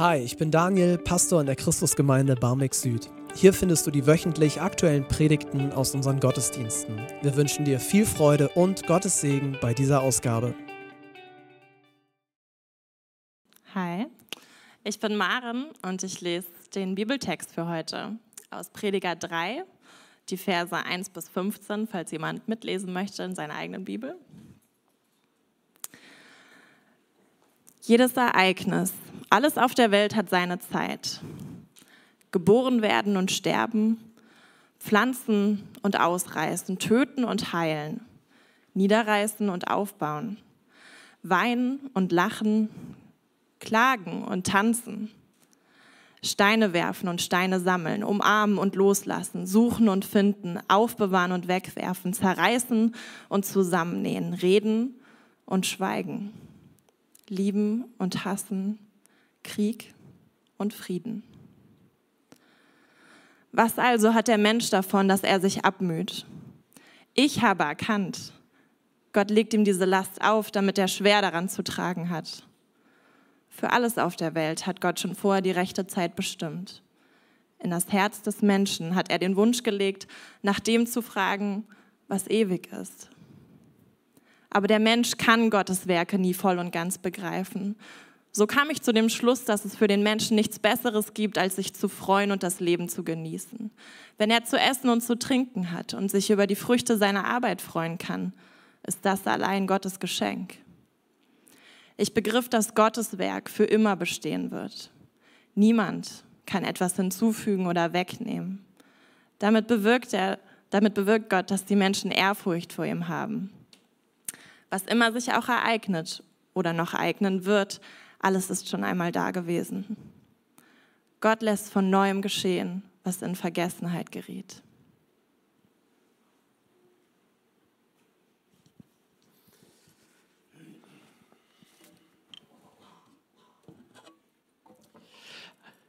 Hi, ich bin Daniel, Pastor in der Christusgemeinde Barmbek Süd. Hier findest du die wöchentlich aktuellen Predigten aus unseren Gottesdiensten. Wir wünschen dir viel Freude und Gottes Segen bei dieser Ausgabe. Hi, ich bin Maren und ich lese den Bibeltext für heute aus Prediger 3, die Verse 1 bis 15, falls jemand mitlesen möchte in seiner eigenen Bibel. Jedes Ereignis, alles auf der Welt hat seine Zeit. Geboren werden und sterben, pflanzen und ausreißen, töten und heilen, niederreißen und aufbauen, weinen und lachen, klagen und tanzen, Steine werfen und Steine sammeln, umarmen und loslassen, suchen und finden, aufbewahren und wegwerfen, zerreißen und zusammennähen, reden und schweigen lieben und hassen, Krieg und Frieden. Was also hat der Mensch davon, dass er sich abmüht? Ich habe erkannt, Gott legt ihm diese Last auf, damit er schwer daran zu tragen hat. Für alles auf der Welt hat Gott schon vorher die rechte Zeit bestimmt. In das Herz des Menschen hat er den Wunsch gelegt, nach dem zu fragen, was ewig ist. Aber der Mensch kann Gottes Werke nie voll und ganz begreifen. So kam ich zu dem Schluss, dass es für den Menschen nichts Besseres gibt, als sich zu freuen und das Leben zu genießen. Wenn er zu essen und zu trinken hat und sich über die Früchte seiner Arbeit freuen kann, ist das allein Gottes Geschenk. Ich begriff, dass Gottes Werk für immer bestehen wird. Niemand kann etwas hinzufügen oder wegnehmen. Damit bewirkt, er, damit bewirkt Gott, dass die Menschen Ehrfurcht vor ihm haben was immer sich auch ereignet oder noch ereignen wird, alles ist schon einmal da gewesen. Gott lässt von neuem geschehen, was in Vergessenheit geriet.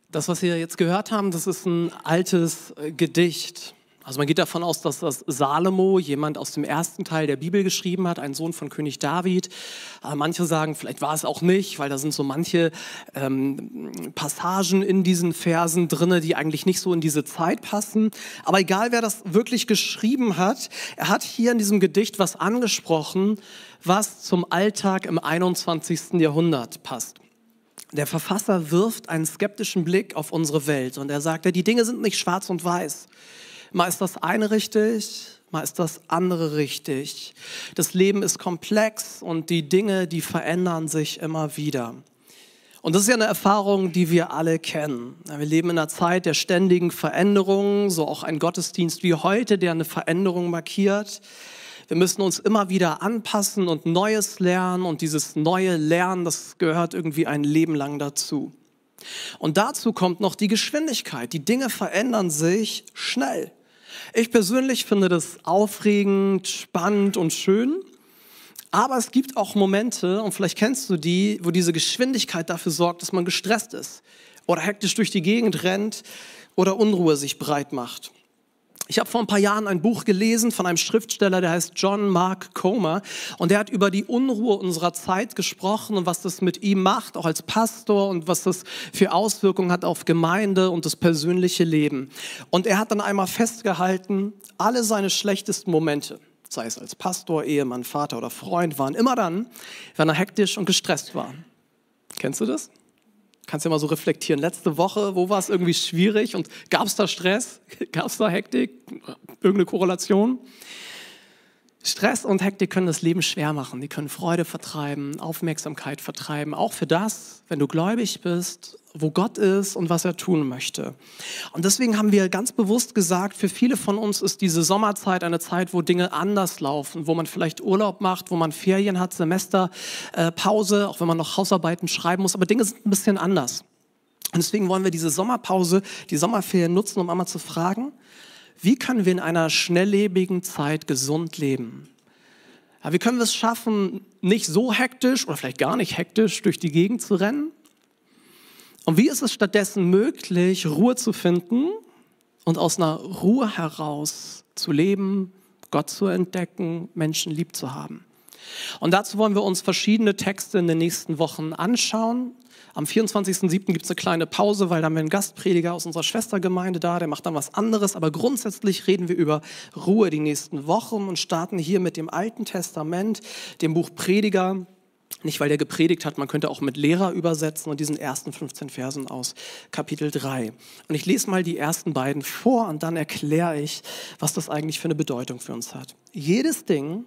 Das, was wir jetzt gehört haben, das ist ein altes Gedicht. Also man geht davon aus, dass das Salomo, jemand aus dem ersten Teil der Bibel geschrieben hat, ein Sohn von König David. Aber manche sagen, vielleicht war es auch nicht, weil da sind so manche ähm, Passagen in diesen Versen drinne, die eigentlich nicht so in diese Zeit passen. Aber egal, wer das wirklich geschrieben hat, er hat hier in diesem Gedicht was angesprochen, was zum Alltag im 21. Jahrhundert passt. Der Verfasser wirft einen skeptischen Blick auf unsere Welt und er sagt, die Dinge sind nicht schwarz und weiß. Mal ist das eine richtig, mal ist das andere richtig. Das Leben ist komplex und die Dinge, die verändern sich immer wieder. Und das ist ja eine Erfahrung, die wir alle kennen. Wir leben in einer Zeit der ständigen Veränderungen, so auch ein Gottesdienst wie heute, der eine Veränderung markiert. Wir müssen uns immer wieder anpassen und Neues lernen und dieses neue Lernen, das gehört irgendwie ein Leben lang dazu. Und dazu kommt noch die Geschwindigkeit. Die Dinge verändern sich schnell. Ich persönlich finde das aufregend, spannend und schön. Aber es gibt auch Momente, und vielleicht kennst du die, wo diese Geschwindigkeit dafür sorgt, dass man gestresst ist oder hektisch durch die Gegend rennt oder Unruhe sich breit macht. Ich habe vor ein paar Jahren ein Buch gelesen von einem Schriftsteller, der heißt John Mark Comer. Und der hat über die Unruhe unserer Zeit gesprochen und was das mit ihm macht, auch als Pastor und was das für Auswirkungen hat auf Gemeinde und das persönliche Leben. Und er hat dann einmal festgehalten, alle seine schlechtesten Momente, sei es als Pastor, Ehemann, Vater oder Freund, waren immer dann, wenn er hektisch und gestresst war. Kennst du das? Kannst ja mal so reflektieren. Letzte Woche, wo war es irgendwie schwierig und gab es da Stress? Gab es da Hektik? Irgendeine Korrelation? Stress und Hektik können das Leben schwer machen. Die können Freude vertreiben, Aufmerksamkeit vertreiben. Auch für das, wenn du gläubig bist, wo Gott ist und was er tun möchte. Und deswegen haben wir ganz bewusst gesagt, für viele von uns ist diese Sommerzeit eine Zeit, wo Dinge anders laufen, wo man vielleicht Urlaub macht, wo man Ferien hat, Semesterpause, auch wenn man noch Hausarbeiten schreiben muss. Aber Dinge sind ein bisschen anders. Und deswegen wollen wir diese Sommerpause, die Sommerferien nutzen, um einmal zu fragen, wie können wir in einer schnelllebigen Zeit gesund leben? Ja, wie können wir es schaffen, nicht so hektisch oder vielleicht gar nicht hektisch durch die Gegend zu rennen? Und wie ist es stattdessen möglich, Ruhe zu finden und aus einer Ruhe heraus zu leben, Gott zu entdecken, Menschen lieb zu haben? Und dazu wollen wir uns verschiedene Texte in den nächsten Wochen anschauen. Am 24.07. gibt es eine kleine Pause, weil da haben wir einen Gastprediger aus unserer Schwestergemeinde da, der macht dann was anderes. Aber grundsätzlich reden wir über Ruhe die nächsten Wochen und starten hier mit dem Alten Testament, dem Buch Prediger. Nicht, weil der gepredigt hat, man könnte auch mit Lehrer übersetzen und diesen ersten 15 Versen aus Kapitel 3. Und ich lese mal die ersten beiden vor und dann erkläre ich, was das eigentlich für eine Bedeutung für uns hat. Jedes Ding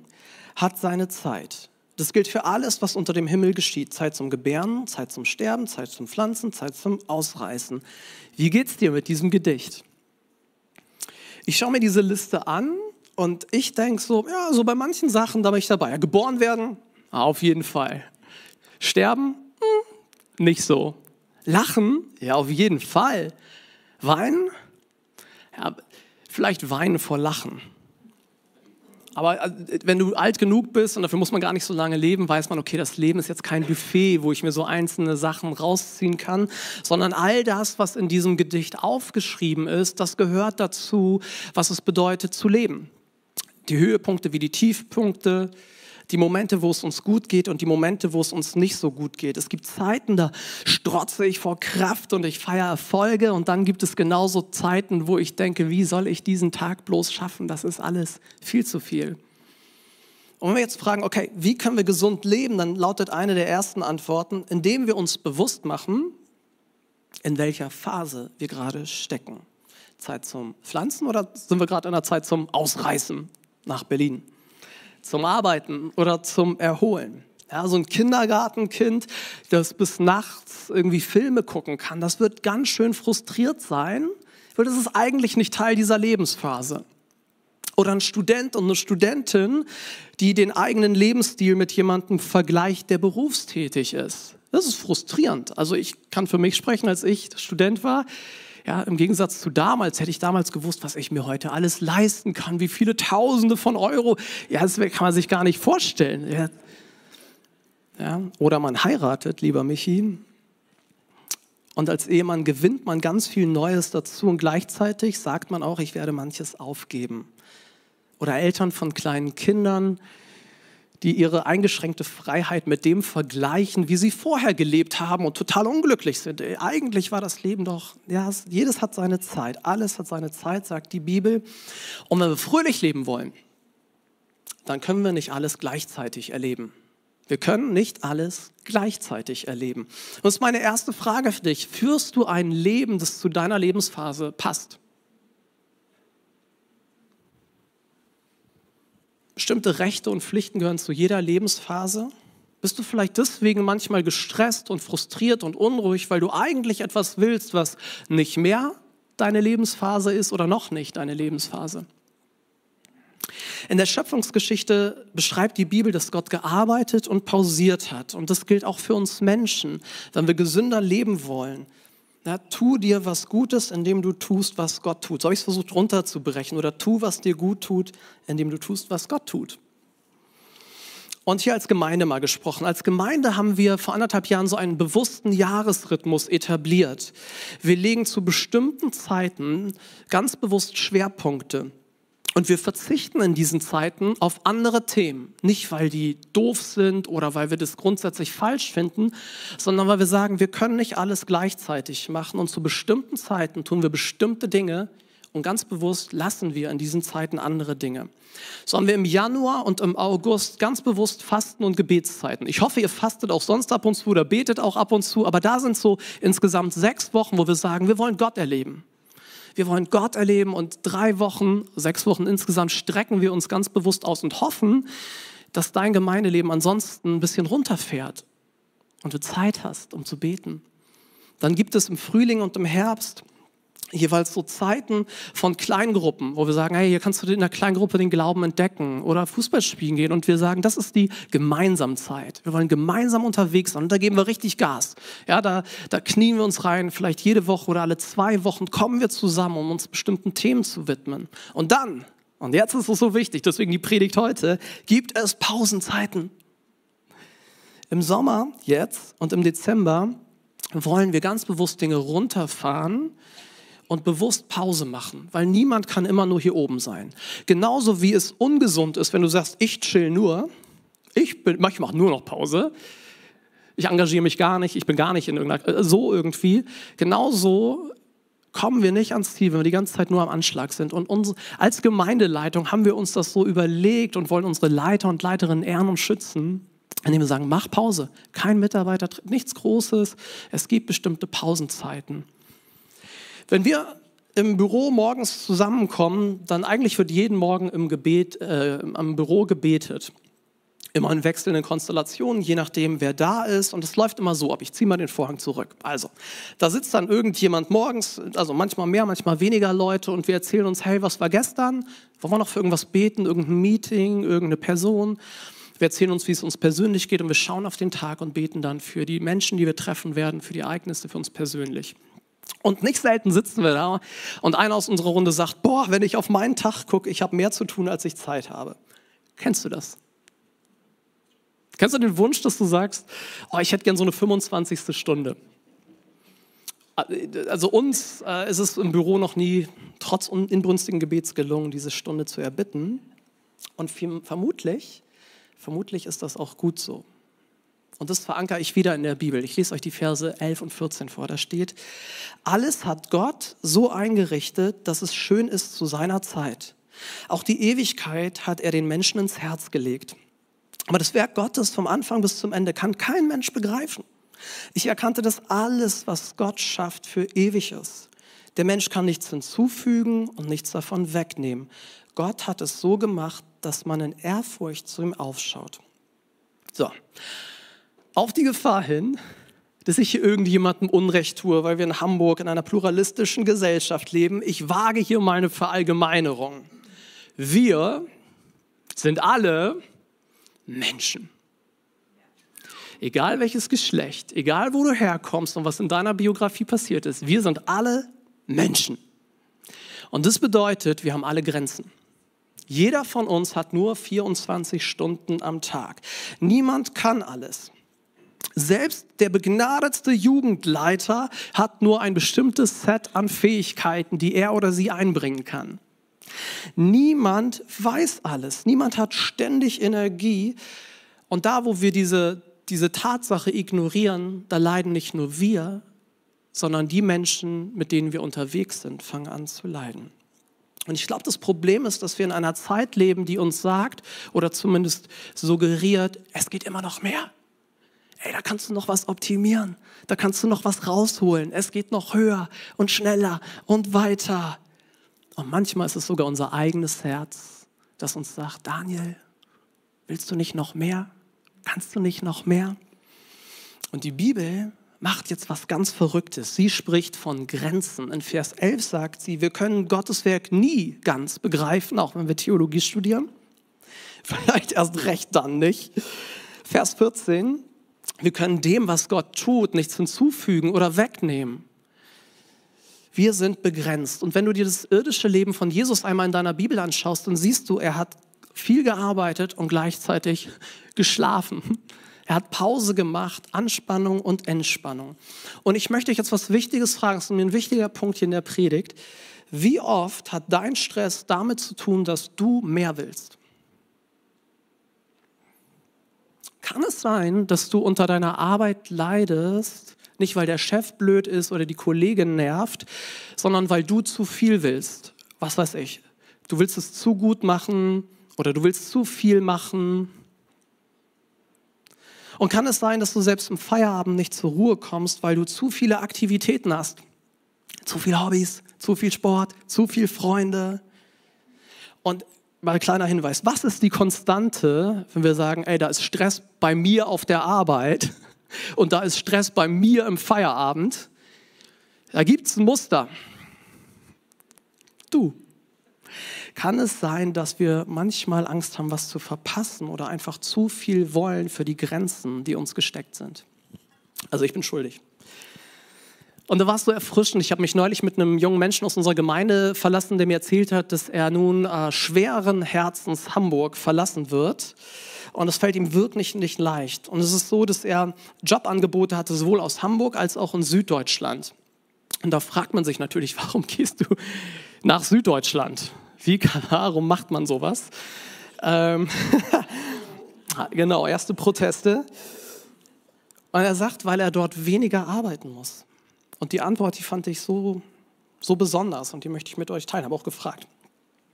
hat seine Zeit. Das gilt für alles, was unter dem Himmel geschieht. Zeit zum Gebären, Zeit zum Sterben, Zeit zum Pflanzen, Zeit zum Ausreißen. Wie geht's dir mit diesem Gedicht? Ich schaue mir diese Liste an und ich denke so, ja, so bei manchen Sachen, da bin ich dabei. Ja, geboren werden, auf jeden Fall. Sterben, hm, nicht so. Lachen, ja, auf jeden Fall. Weinen, ja, vielleicht weinen vor Lachen. Aber äh, wenn du alt genug bist und dafür muss man gar nicht so lange leben, weiß man, okay, das Leben ist jetzt kein Buffet, wo ich mir so einzelne Sachen rausziehen kann, sondern all das, was in diesem Gedicht aufgeschrieben ist, das gehört dazu, was es bedeutet zu leben. Die Höhepunkte wie die Tiefpunkte, die Momente, wo es uns gut geht und die Momente, wo es uns nicht so gut geht. Es gibt Zeiten, da strotze ich vor Kraft und ich feiere Erfolge und dann gibt es genauso Zeiten, wo ich denke, wie soll ich diesen Tag bloß schaffen? Das ist alles viel zu viel. Und wenn wir jetzt fragen, okay, wie können wir gesund leben, dann lautet eine der ersten Antworten, indem wir uns bewusst machen, in welcher Phase wir gerade stecken. Zeit zum Pflanzen oder sind wir gerade in der Zeit zum Ausreißen nach Berlin? Zum Arbeiten oder zum Erholen. Ja, so ein Kindergartenkind, das bis nachts irgendwie Filme gucken kann, das wird ganz schön frustriert sein, weil das ist eigentlich nicht Teil dieser Lebensphase. Oder ein Student und eine Studentin, die den eigenen Lebensstil mit jemandem vergleicht, der berufstätig ist. Das ist frustrierend. Also ich kann für mich sprechen, als ich Student war. Ja, Im Gegensatz zu damals hätte ich damals gewusst, was ich mir heute alles leisten kann, wie viele Tausende von Euro. Ja, das kann man sich gar nicht vorstellen. Ja. Ja, oder man heiratet, lieber Michi. Und als Ehemann gewinnt man ganz viel Neues dazu und gleichzeitig sagt man auch, ich werde manches aufgeben. Oder Eltern von kleinen Kindern, die ihre eingeschränkte Freiheit mit dem vergleichen, wie sie vorher gelebt haben und total unglücklich sind. Eigentlich war das Leben doch, ja, jedes hat seine Zeit, alles hat seine Zeit, sagt die Bibel. Und wenn wir fröhlich leben wollen, dann können wir nicht alles gleichzeitig erleben. Wir können nicht alles gleichzeitig erleben. Und das ist meine erste Frage für dich. Führst du ein Leben, das zu deiner Lebensphase passt? Bestimmte Rechte und Pflichten gehören zu jeder Lebensphase. Bist du vielleicht deswegen manchmal gestresst und frustriert und unruhig, weil du eigentlich etwas willst, was nicht mehr deine Lebensphase ist oder noch nicht deine Lebensphase? In der Schöpfungsgeschichte beschreibt die Bibel, dass Gott gearbeitet und pausiert hat. Und das gilt auch für uns Menschen, wenn wir gesünder leben wollen ja, tu dir was Gutes, indem du tust, was Gott tut. So habe ich es versucht runterzubrechen. Oder tu, was dir gut tut, indem du tust, was Gott tut. Und hier als Gemeinde mal gesprochen. Als Gemeinde haben wir vor anderthalb Jahren so einen bewussten Jahresrhythmus etabliert. Wir legen zu bestimmten Zeiten ganz bewusst Schwerpunkte. Und wir verzichten in diesen Zeiten auf andere Themen. Nicht, weil die doof sind oder weil wir das grundsätzlich falsch finden, sondern weil wir sagen, wir können nicht alles gleichzeitig machen. Und zu bestimmten Zeiten tun wir bestimmte Dinge und ganz bewusst lassen wir in diesen Zeiten andere Dinge. So haben wir im Januar und im August ganz bewusst Fasten und Gebetszeiten. Ich hoffe, ihr fastet auch sonst ab und zu oder betet auch ab und zu, aber da sind so insgesamt sechs Wochen, wo wir sagen, wir wollen Gott erleben. Wir wollen Gott erleben und drei Wochen, sechs Wochen insgesamt strecken wir uns ganz bewusst aus und hoffen, dass dein Gemeindeleben ansonsten ein bisschen runterfährt und du Zeit hast, um zu beten. Dann gibt es im Frühling und im Herbst jeweils so Zeiten von Kleingruppen, wo wir sagen, hey, hier kannst du in der Kleingruppe den Glauben entdecken oder Fußball spielen gehen und wir sagen, das ist die gemeinsame Zeit. Wir wollen gemeinsam unterwegs sein und da geben wir richtig Gas. Ja, da, da knien wir uns rein, vielleicht jede Woche oder alle zwei Wochen kommen wir zusammen, um uns bestimmten Themen zu widmen. Und dann, und jetzt ist es so wichtig, deswegen die Predigt heute, gibt es Pausenzeiten. Im Sommer jetzt und im Dezember wollen wir ganz bewusst Dinge runterfahren, und bewusst Pause machen, weil niemand kann immer nur hier oben sein. Genauso wie es ungesund ist, wenn du sagst, ich chill nur, Ich, ich mache nur noch Pause. Ich engagiere mich gar nicht, ich bin gar nicht in irgendeiner, äh, so irgendwie. Genauso kommen wir nicht ans Ziel, wenn wir die ganze Zeit nur am Anschlag sind. Und uns, als Gemeindeleitung haben wir uns das so überlegt und wollen unsere Leiter und Leiterinnen ehren und schützen, indem wir sagen, mach Pause. Kein Mitarbeiter, nichts Großes. Es gibt bestimmte Pausenzeiten. Wenn wir im Büro morgens zusammenkommen, dann eigentlich wird jeden Morgen im Gebet, äh, am Büro gebetet immer in wechselnden Konstellationen, je nachdem, wer da ist. Und es läuft immer so ab. Ich ziehe mal den Vorhang zurück. Also, da sitzt dann irgendjemand morgens, also manchmal mehr, manchmal weniger Leute, und wir erzählen uns, hey, was war gestern? Wollen wir noch für irgendwas beten? Irgendein Meeting, irgendeine Person? Wir erzählen uns, wie es uns persönlich geht, und wir schauen auf den Tag und beten dann für die Menschen, die wir treffen werden, für die Ereignisse, für uns persönlich. Und nicht selten sitzen wir da und einer aus unserer Runde sagt, boah, wenn ich auf meinen Tag gucke, ich habe mehr zu tun, als ich Zeit habe. Kennst du das? Kennst du den Wunsch, dass du sagst, oh, ich hätte gern so eine 25. Stunde? Also uns äh, ist es im Büro noch nie trotz inbrünstigen Gebets gelungen, diese Stunde zu erbitten. Und vermutlich, vermutlich ist das auch gut so. Und das verankere ich wieder in der Bibel. Ich lese euch die Verse 11 und 14 vor. Da steht, alles hat Gott so eingerichtet, dass es schön ist zu seiner Zeit. Auch die Ewigkeit hat er den Menschen ins Herz gelegt. Aber das Werk Gottes vom Anfang bis zum Ende kann kein Mensch begreifen. Ich erkannte, dass alles, was Gott schafft, für ewig ist. Der Mensch kann nichts hinzufügen und nichts davon wegnehmen. Gott hat es so gemacht, dass man in Ehrfurcht zu ihm aufschaut. So, auf die Gefahr hin, dass ich hier irgendjemandem Unrecht tue, weil wir in Hamburg in einer pluralistischen Gesellschaft leben. Ich wage hier mal eine Verallgemeinerung. Wir sind alle Menschen. Egal welches Geschlecht, egal wo du herkommst und was in deiner Biografie passiert ist, wir sind alle Menschen. Und das bedeutet, wir haben alle Grenzen. Jeder von uns hat nur 24 Stunden am Tag. Niemand kann alles. Selbst der begnadetste Jugendleiter hat nur ein bestimmtes Set an Fähigkeiten, die er oder sie einbringen kann. Niemand weiß alles, niemand hat ständig Energie. Und da, wo wir diese, diese Tatsache ignorieren, da leiden nicht nur wir, sondern die Menschen, mit denen wir unterwegs sind, fangen an zu leiden. Und ich glaube, das Problem ist, dass wir in einer Zeit leben, die uns sagt oder zumindest suggeriert, es geht immer noch mehr. Ey, da kannst du noch was optimieren, da kannst du noch was rausholen. Es geht noch höher und schneller und weiter. Und manchmal ist es sogar unser eigenes Herz, das uns sagt, Daniel, willst du nicht noch mehr? Kannst du nicht noch mehr? Und die Bibel macht jetzt was ganz Verrücktes. Sie spricht von Grenzen. In Vers 11 sagt sie, wir können Gottes Werk nie ganz begreifen, auch wenn wir Theologie studieren. Vielleicht erst recht dann nicht. Vers 14, wir können dem, was Gott tut, nichts hinzufügen oder wegnehmen. Wir sind begrenzt. Und wenn du dir das irdische Leben von Jesus einmal in deiner Bibel anschaust, dann siehst du, er hat viel gearbeitet und gleichzeitig geschlafen. Er hat Pause gemacht, Anspannung und Entspannung. Und ich möchte euch jetzt was Wichtiges fragen, das ist mir ein wichtiger Punkt hier in der Predigt. Wie oft hat dein Stress damit zu tun, dass du mehr willst? Kann es sein, dass du unter deiner Arbeit leidest, nicht, weil der Chef blöd ist oder die Kollegin nervt, sondern weil du zu viel willst. Was weiß ich. Du willst es zu gut machen oder du willst zu viel machen. Und kann es sein, dass du selbst im Feierabend nicht zur Ruhe kommst, weil du zu viele Aktivitäten hast? Zu viele Hobbys, zu viel Sport, zu viele Freunde. Und mal ein kleiner Hinweis, was ist die Konstante, wenn wir sagen, ey, da ist Stress bei mir auf der Arbeit? und da ist Stress bei mir im Feierabend. Da gibt es ein Muster. Du. Kann es sein, dass wir manchmal Angst haben, was zu verpassen oder einfach zu viel wollen für die Grenzen, die uns gesteckt sind? Also ich bin schuldig. Und da war es so erfrischend. Ich habe mich neulich mit einem jungen Menschen aus unserer Gemeinde verlassen, der mir erzählt hat, dass er nun äh, schweren Herzens Hamburg verlassen wird und es fällt ihm wirklich nicht leicht. Und es ist so, dass er Jobangebote hatte, sowohl aus Hamburg als auch in Süddeutschland. Und da fragt man sich natürlich, warum gehst du nach Süddeutschland? Wie, warum macht man sowas? Ähm Genau, erste Proteste. Und er sagt, weil er dort weniger arbeiten muss. Und die Antwort, die fand ich so, so besonders und die möchte ich mit euch teilen. Habe auch gefragt.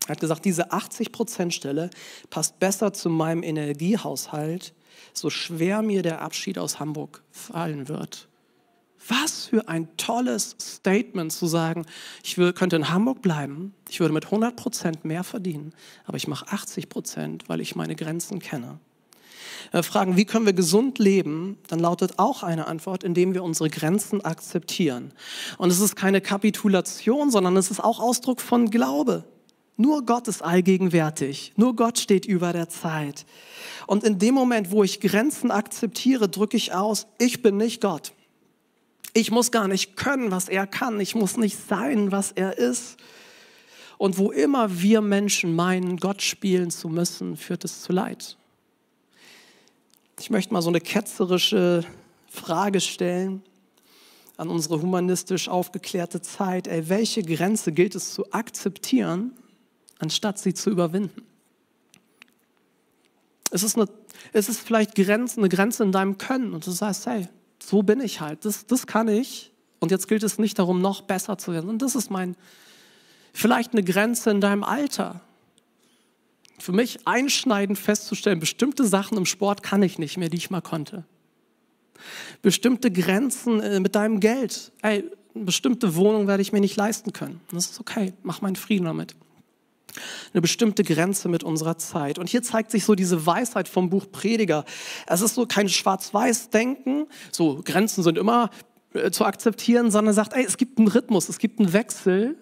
Er hat gesagt, diese 80-Prozent-Stelle passt besser zu meinem Energiehaushalt, so schwer mir der Abschied aus Hamburg fallen wird. Was für ein tolles Statement zu sagen, ich könnte in Hamburg bleiben, ich würde mit 100 Prozent mehr verdienen, aber ich mache 80 Prozent, weil ich meine Grenzen kenne. Wir fragen, wie können wir gesund leben, dann lautet auch eine Antwort, indem wir unsere Grenzen akzeptieren. Und es ist keine Kapitulation, sondern es ist auch Ausdruck von Glaube. Nur Gott ist allgegenwärtig. Nur Gott steht über der Zeit. Und in dem Moment, wo ich Grenzen akzeptiere, drücke ich aus, ich bin nicht Gott. Ich muss gar nicht können, was er kann. Ich muss nicht sein, was er ist. Und wo immer wir Menschen meinen, Gott spielen zu müssen, führt es zu Leid. Ich möchte mal so eine ketzerische Frage stellen an unsere humanistisch aufgeklärte Zeit. Ey, welche Grenze gilt es zu akzeptieren, anstatt sie zu überwinden? Es ist, eine, es ist vielleicht Grenze, eine Grenze in deinem Können und du sagst, hey, so bin ich halt, das, das kann ich. Und jetzt gilt es nicht darum, noch besser zu werden. Und das ist mein, vielleicht eine Grenze in deinem Alter. Für mich einschneidend festzustellen, bestimmte Sachen im Sport kann ich nicht mehr, die ich mal konnte. Bestimmte Grenzen äh, mit deinem Geld. Ey, eine bestimmte Wohnung werde ich mir nicht leisten können. Das ist okay, mach meinen Frieden damit eine bestimmte Grenze mit unserer Zeit. Und hier zeigt sich so diese Weisheit vom Buch Prediger. Es ist so kein Schwarz-Weiß-Denken, so Grenzen sind immer äh, zu akzeptieren, sondern sagt, ey, es gibt einen Rhythmus, es gibt einen Wechsel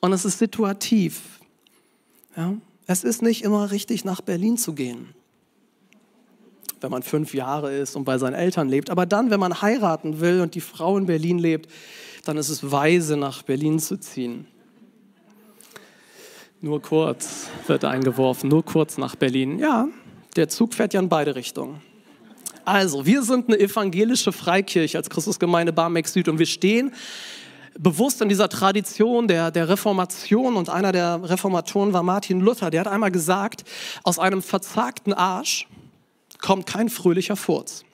und es ist situativ. Ja? Es ist nicht immer richtig, nach Berlin zu gehen, wenn man fünf Jahre ist und bei seinen Eltern lebt. Aber dann, wenn man heiraten will und die Frau in Berlin lebt, dann ist es weise, nach Berlin zu ziehen. Nur kurz wird eingeworfen, nur kurz nach Berlin. Ja, der Zug fährt ja in beide Richtungen. Also, wir sind eine evangelische Freikirche als Christusgemeinde Barmbek Süd und wir stehen bewusst in dieser Tradition der, der Reformation und einer der Reformatoren war Martin Luther. Der hat einmal gesagt, aus einem verzagten Arsch kommt kein fröhlicher Furz.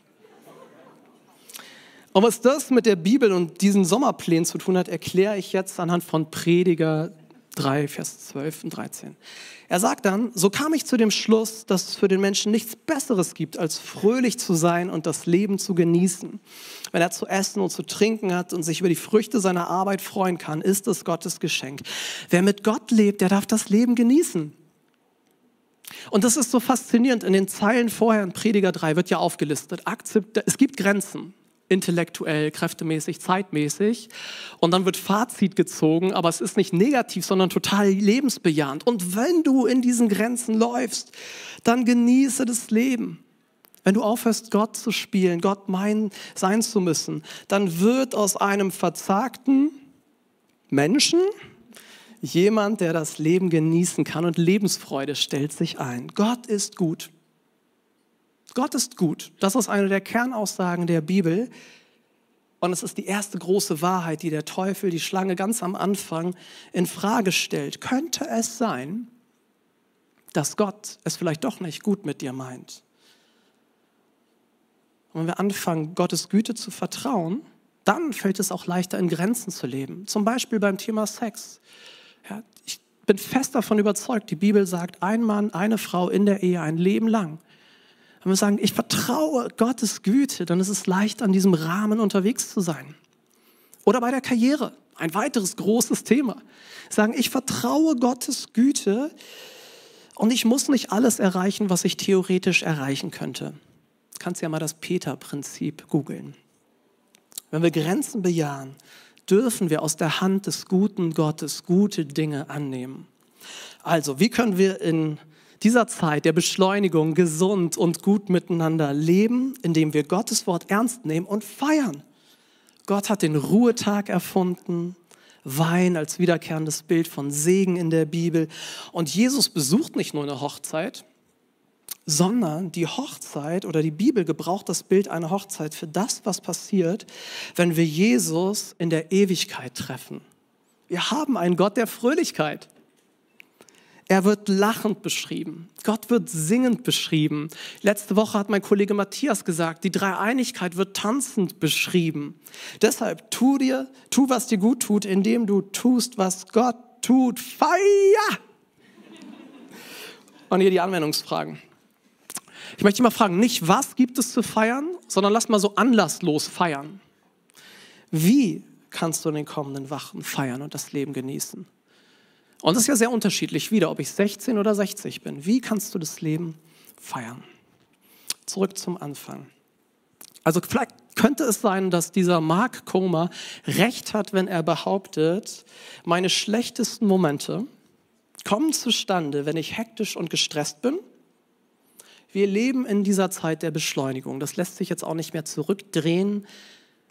Und was das mit der Bibel und diesen Sommerplänen zu tun hat, erkläre ich jetzt anhand von Prediger 3, Vers 12 und 13. Er sagt dann, so kam ich zu dem Schluss, dass es für den Menschen nichts Besseres gibt, als fröhlich zu sein und das Leben zu genießen. Wenn er zu essen und zu trinken hat und sich über die Früchte seiner Arbeit freuen kann, ist es Gottes Geschenk. Wer mit Gott lebt, der darf das Leben genießen. Und das ist so faszinierend. In den Zeilen vorher in Prediger 3 wird ja aufgelistet, es gibt Grenzen intellektuell, kräftemäßig, zeitmäßig. Und dann wird Fazit gezogen, aber es ist nicht negativ, sondern total lebensbejahend. Und wenn du in diesen Grenzen läufst, dann genieße das Leben. Wenn du aufhörst, Gott zu spielen, Gott meinen sein zu müssen, dann wird aus einem verzagten Menschen jemand, der das Leben genießen kann und Lebensfreude stellt sich ein. Gott ist gut. Gott ist gut. Das ist eine der Kernaussagen der Bibel. Und es ist die erste große Wahrheit, die der Teufel, die Schlange ganz am Anfang in Frage stellt. Könnte es sein, dass Gott es vielleicht doch nicht gut mit dir meint? Und wenn wir anfangen, Gottes Güte zu vertrauen, dann fällt es auch leichter, in Grenzen zu leben. Zum Beispiel beim Thema Sex. Ja, ich bin fest davon überzeugt, die Bibel sagt, ein Mann, eine Frau in der Ehe ein Leben lang. Wenn wir sagen, ich vertraue Gottes Güte, dann ist es leicht, an diesem Rahmen unterwegs zu sein. Oder bei der Karriere, ein weiteres großes Thema. Sagen, ich vertraue Gottes Güte und ich muss nicht alles erreichen, was ich theoretisch erreichen könnte. Du kannst ja mal das Peter-Prinzip googeln. Wenn wir Grenzen bejahen, dürfen wir aus der Hand des guten Gottes gute Dinge annehmen. Also, wie können wir in dieser Zeit der Beschleunigung gesund und gut miteinander leben, indem wir Gottes Wort ernst nehmen und feiern. Gott hat den Ruhetag erfunden, Wein als wiederkehrendes Bild von Segen in der Bibel. Und Jesus besucht nicht nur eine Hochzeit, sondern die Hochzeit oder die Bibel gebraucht das Bild einer Hochzeit für das, was passiert, wenn wir Jesus in der Ewigkeit treffen. Wir haben einen Gott der Fröhlichkeit. Er wird lachend beschrieben. Gott wird singend beschrieben. Letzte Woche hat mein Kollege Matthias gesagt, die Dreieinigkeit wird tanzend beschrieben. Deshalb tu dir, tu was dir gut tut, indem du tust, was Gott tut. Feier! Und hier die Anwendungsfragen. Ich möchte mal fragen, nicht was gibt es zu feiern, sondern lass mal so anlasslos feiern. Wie kannst du in den kommenden Wachen feiern und das Leben genießen? Und das ist ja sehr unterschiedlich wieder, ob ich 16 oder 60 bin. Wie kannst du das Leben feiern? Zurück zum Anfang. Also vielleicht könnte es sein, dass dieser Mark Comer recht hat, wenn er behauptet, meine schlechtesten Momente kommen zustande, wenn ich hektisch und gestresst bin. Wir leben in dieser Zeit der Beschleunigung. Das lässt sich jetzt auch nicht mehr zurückdrehen.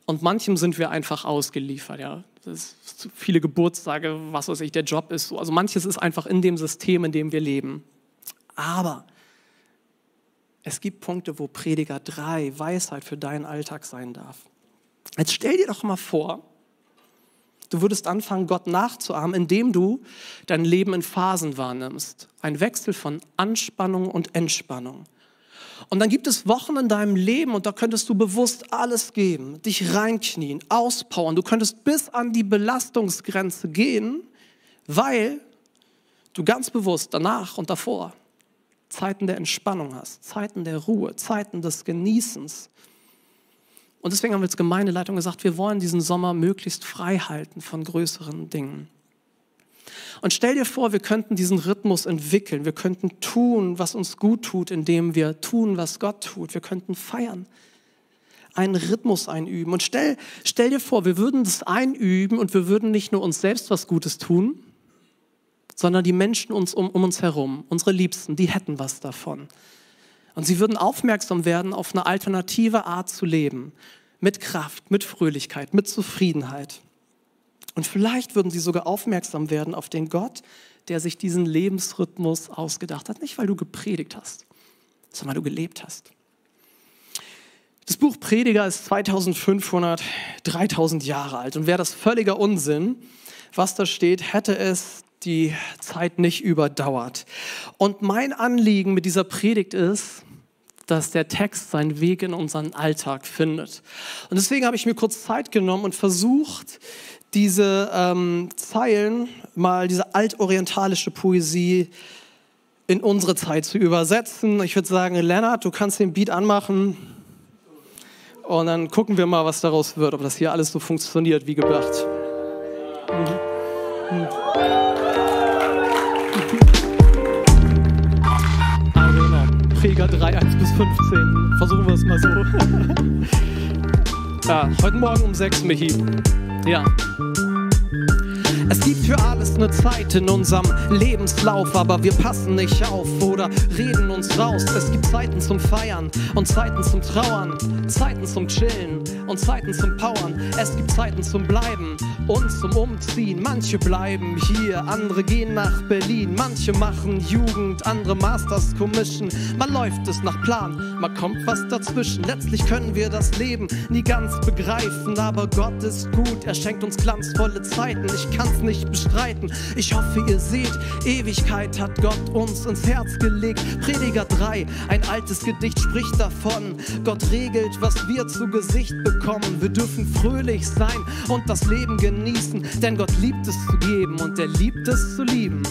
Und manchem sind wir einfach ausgeliefert. Ja. Viele Geburtstage, was weiß ich, der Job ist so. Also manches ist einfach in dem System, in dem wir leben. Aber es gibt Punkte, wo Prediger 3 Weisheit für deinen Alltag sein darf. Jetzt stell dir doch mal vor, du würdest anfangen, Gott nachzuahmen, indem du dein Leben in Phasen wahrnimmst. Ein Wechsel von Anspannung und Entspannung. Und dann gibt es Wochen in deinem Leben und da könntest du bewusst alles geben, dich reinknien, auspowern. Du könntest bis an die Belastungsgrenze gehen, weil du ganz bewusst danach und davor Zeiten der Entspannung hast, Zeiten der Ruhe, Zeiten des Genießens. Und deswegen haben wir als Gemeindeleitung gesagt, wir wollen diesen Sommer möglichst frei halten von größeren Dingen. Und stell dir vor, wir könnten diesen Rhythmus entwickeln. Wir könnten tun, was uns gut tut, indem wir tun, was Gott tut. Wir könnten feiern, einen Rhythmus einüben. Und stell, stell dir vor, wir würden das einüben und wir würden nicht nur uns selbst was Gutes tun, sondern die Menschen uns um, um uns herum, unsere Liebsten, die hätten was davon. Und sie würden aufmerksam werden auf eine alternative Art zu leben. Mit Kraft, mit Fröhlichkeit, mit Zufriedenheit. Und vielleicht würden sie sogar aufmerksam werden auf den Gott, der sich diesen Lebensrhythmus ausgedacht hat. Nicht, weil du gepredigt hast, sondern weil du gelebt hast. Das Buch Prediger ist 2500, 3000 Jahre alt und wäre das völliger Unsinn, was da steht, hätte es die Zeit nicht überdauert. Und mein Anliegen mit dieser Predigt ist, dass der Text seinen Weg in unseren Alltag findet. Und deswegen habe ich mir kurz Zeit genommen und versucht, diese ähm, Zeilen, mal diese altorientalische Poesie in unsere Zeit zu übersetzen. Ich würde sagen, Lennart, du kannst den Beat anmachen und dann gucken wir mal, was daraus wird, ob das hier alles so funktioniert wie gedacht. Mhm. Also Träger 3, 1 bis 15. Versuchen wir es mal so. ja, heute Morgen um 6, Michi. Ja. Es gibt für alles eine Zeit in unserem Lebenslauf, aber wir passen nicht auf oder reden uns raus. Es gibt Zeiten zum Feiern und Zeiten zum Trauern, Zeiten zum Chillen und Zeiten zum Powern. Es gibt Zeiten zum Bleiben und zum Umziehen. Manche bleiben hier, andere gehen nach Berlin. Manche machen Jugend, andere Masters Commission. Man läuft es nach Plan, man kommt was dazwischen. Letztlich können wir das Leben nie ganz begreifen, aber Gott ist gut, er schenkt uns glanzvolle Zeiten. Ich kann's nicht bestreiten. Ich hoffe, ihr seht, Ewigkeit hat Gott uns ins Herz gelegt. Prediger 3, ein altes Gedicht spricht davon. Gott regelt, was wir zu Gesicht bekommen. Wir dürfen fröhlich sein und das Leben genießen, denn Gott liebt es zu geben und er liebt es zu lieben.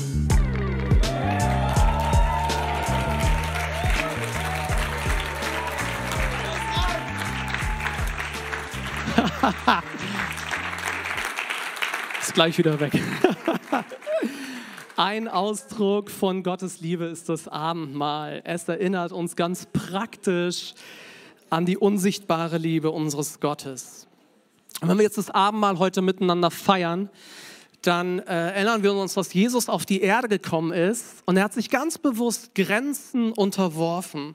ist gleich wieder weg. Ein Ausdruck von Gottes Liebe ist das Abendmahl. Es erinnert uns ganz praktisch an die unsichtbare Liebe unseres Gottes. Und wenn wir jetzt das Abendmahl heute miteinander feiern, dann äh, erinnern wir uns, dass Jesus auf die Erde gekommen ist und er hat sich ganz bewusst Grenzen unterworfen.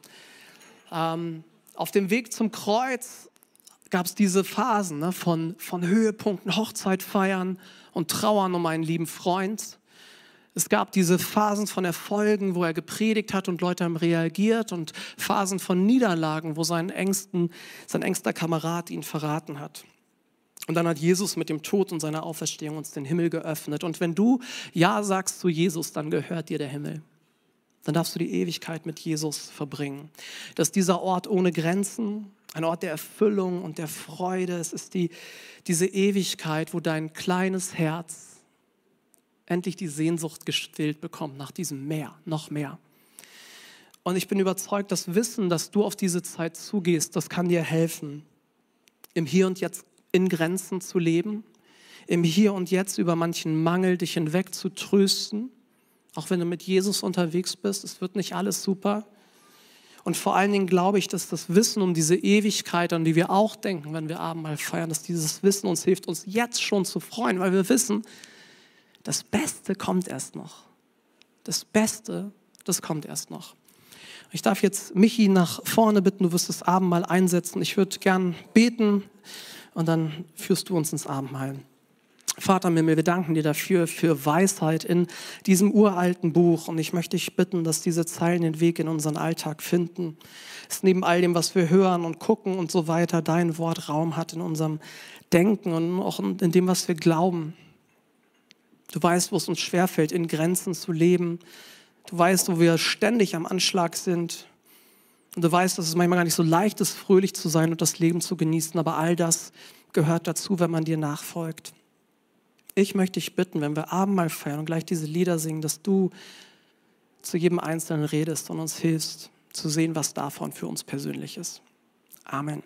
Ähm, auf dem Weg zum Kreuz gab es diese Phasen ne, von, von Höhepunkten, Hochzeit feiern und trauern um einen lieben Freund. Es gab diese Phasen von Erfolgen, wo er gepredigt hat und Leute haben reagiert und Phasen von Niederlagen, wo sein, engsten, sein engster Kamerad ihn verraten hat. Und dann hat Jesus mit dem Tod und seiner Auferstehung uns den Himmel geöffnet. Und wenn du Ja sagst zu Jesus, dann gehört dir der Himmel. Dann darfst du die Ewigkeit mit Jesus verbringen. Das ist dieser Ort ohne Grenzen, ein Ort der Erfüllung und der Freude. Es ist die, diese Ewigkeit, wo dein kleines Herz endlich die Sehnsucht gestillt bekommt nach diesem Meer, noch mehr. Und ich bin überzeugt, das Wissen, dass du auf diese Zeit zugehst, das kann dir helfen, im Hier und Jetzt in Grenzen zu leben, im Hier und Jetzt über manchen Mangel dich hinweg zu trösten, auch wenn du mit Jesus unterwegs bist. Es wird nicht alles super. Und vor allen Dingen glaube ich, dass das Wissen um diese Ewigkeit, an die wir auch denken, wenn wir Abendmahl feiern, dass dieses Wissen uns hilft, uns jetzt schon zu freuen, weil wir wissen, das Beste kommt erst noch. Das Beste, das kommt erst noch. Ich darf jetzt Michi nach vorne bitten, du wirst das Abendmahl einsetzen. Ich würde gern beten und dann führst du uns ins Abendmahl. Vater Mimmel, wir danken dir dafür, für Weisheit in diesem uralten Buch. Und ich möchte dich bitten, dass diese Zeilen den Weg in unseren Alltag finden. Dass neben all dem, was wir hören und gucken und so weiter, dein Wort Raum hat in unserem Denken und auch in dem, was wir glauben. Du weißt, wo es uns schwerfällt, in Grenzen zu leben. Du weißt, wo wir ständig am Anschlag sind. Und du weißt, dass es manchmal gar nicht so leicht ist, fröhlich zu sein und das Leben zu genießen. Aber all das gehört dazu, wenn man dir nachfolgt. Ich möchte dich bitten, wenn wir Abendmahl feiern und gleich diese Lieder singen, dass du zu jedem Einzelnen redest und uns hilfst, zu sehen, was davon für uns persönlich ist. Amen.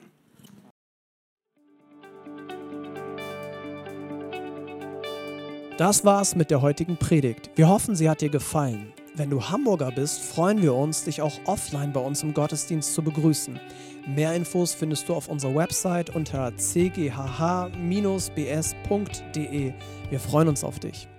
Das war's mit der heutigen Predigt. Wir hoffen, sie hat dir gefallen. Wenn du Hamburger bist, freuen wir uns, dich auch offline bei uns im Gottesdienst zu begrüßen. Mehr Infos findest du auf unserer Website unter cghh-bs.de. Wir freuen uns auf dich.